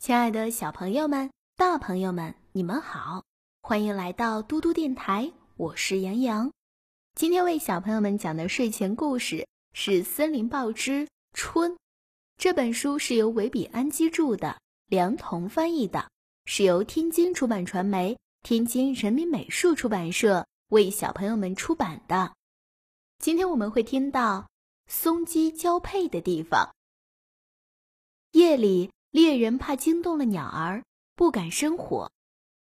亲爱的小朋友们、大朋友们，你们好，欢迎来到嘟嘟电台，我是杨洋。今天为小朋友们讲的睡前故事是《森林报之春》。这本书是由维比安基著的，梁彤翻译的，是由天津出版传媒、天津人民美术出版社为小朋友们出版的。今天我们会听到松鸡交配的地方。夜里。猎人怕惊动了鸟儿，不敢生火，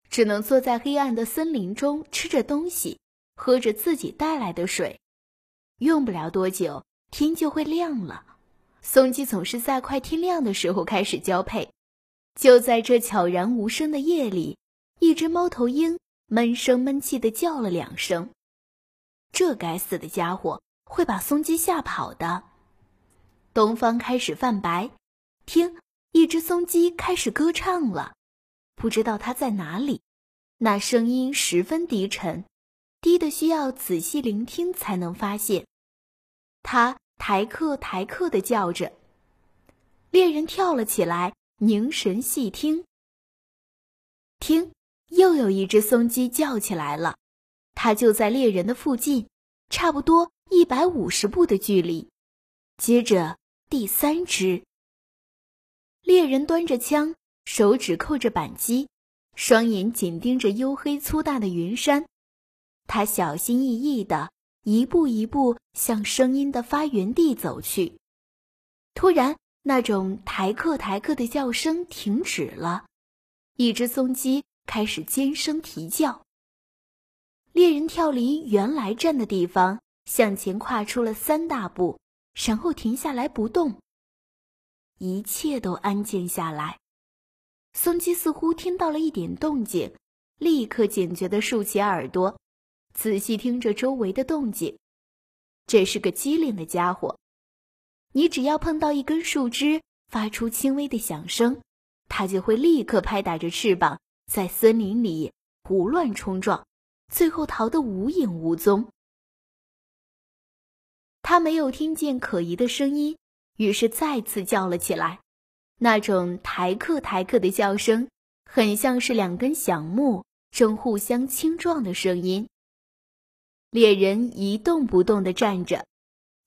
只能坐在黑暗的森林中吃着东西，喝着自己带来的水。用不了多久，天就会亮了。松鸡总是在快天亮的时候开始交配。就在这悄然无声的夜里，一只猫头鹰闷声闷气地叫了两声。这该死的家伙会把松鸡吓跑的。东方开始泛白，听。一只松鸡开始歌唱了，不知道它在哪里。那声音十分低沉，低的需要仔细聆听才能发现。它台客台客的叫着。猎人跳了起来，凝神细听。听，又有一只松鸡叫起来了。它就在猎人的附近，差不多一百五十步的距离。接着，第三只。猎人端着枪，手指扣着扳机，双眼紧盯着黝黑粗大的云山。他小心翼翼地一步一步向声音的发源地走去。突然，那种台客台客的叫声停止了，一只松鸡开始尖声啼叫。猎人跳离原来站的地方，向前跨出了三大步，然后停下来不动。一切都安静下来，松鸡似乎听到了一点动静，立刻警觉地竖起耳朵，仔细听着周围的动静。这是个机灵的家伙，你只要碰到一根树枝，发出轻微的响声，它就会立刻拍打着翅膀，在森林里胡乱冲撞，最后逃得无影无踪。他没有听见可疑的声音。于是再次叫了起来，那种抬客抬客的叫声，很像是两根响木正互相轻撞的声音。猎人一动不动地站着，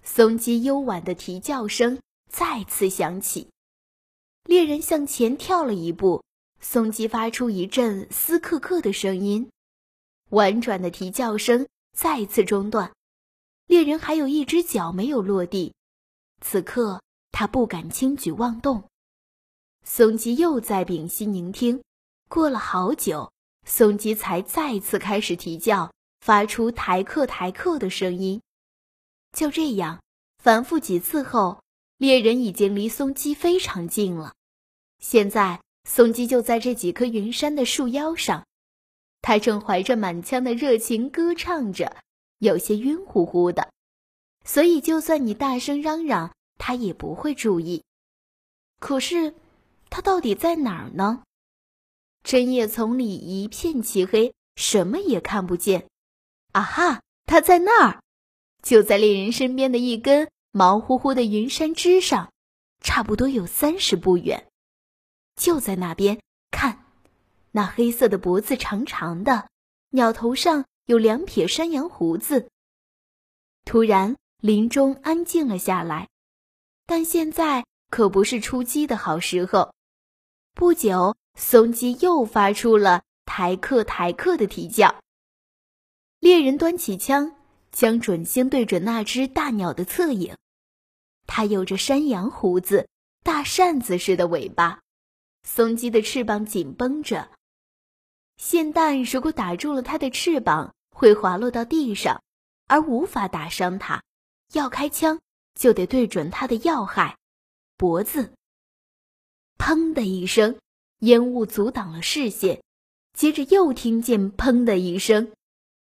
松鸡幽婉的啼叫声再次响起。猎人向前跳了一步，松鸡发出一阵嘶克克的声音，婉转的啼叫声再次中断。猎人还有一只脚没有落地。此刻，他不敢轻举妄动。松鸡又在屏息凝听，过了好久，松鸡才再次开始啼叫，发出抬客抬客的声音。就这样，反复几次后，猎人已经离松鸡非常近了。现在，松鸡就在这几棵云杉的树腰上，它正怀着满腔的热情歌唱着，有些晕乎乎的。所以，就算你大声嚷嚷，他也不会注意。可是，他到底在哪儿呢？针叶丛里一片漆黑，什么也看不见。啊哈，他在那儿，就在猎人身边的一根毛乎乎的云杉枝上，差不多有三十步远。就在那边，看，那黑色的脖子长长的，鸟头上有两撇山羊胡子。突然。林中安静了下来，但现在可不是出击的好时候。不久，松鸡又发出了台客台客的啼叫。猎人端起枪，将准星对准那只大鸟的侧影。它有着山羊胡子、大扇子似的尾巴，松鸡的翅膀紧绷着。霰弹如果打中了它的翅膀，会滑落到地上，而无法打伤它。要开枪，就得对准他的要害——脖子。砰的一声，烟雾阻挡了视线。接着又听见砰的一声，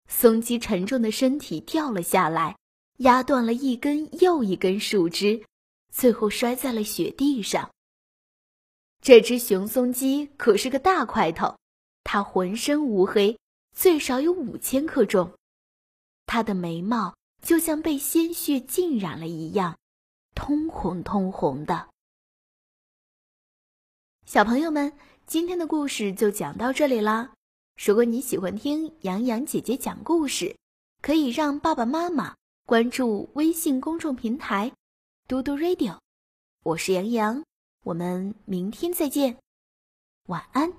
松鸡沉重的身体掉了下来，压断了一根又一根树枝，最后摔在了雪地上。这只雄松鸡可是个大块头，它浑身乌黑，最少有五千克重。它的眉毛。就像被鲜血浸染了一样，通红通红的。小朋友们，今天的故事就讲到这里啦。如果你喜欢听洋洋姐姐讲故事，可以让爸爸妈妈关注微信公众平台“嘟嘟 radio”。我是杨洋，我们明天再见，晚安。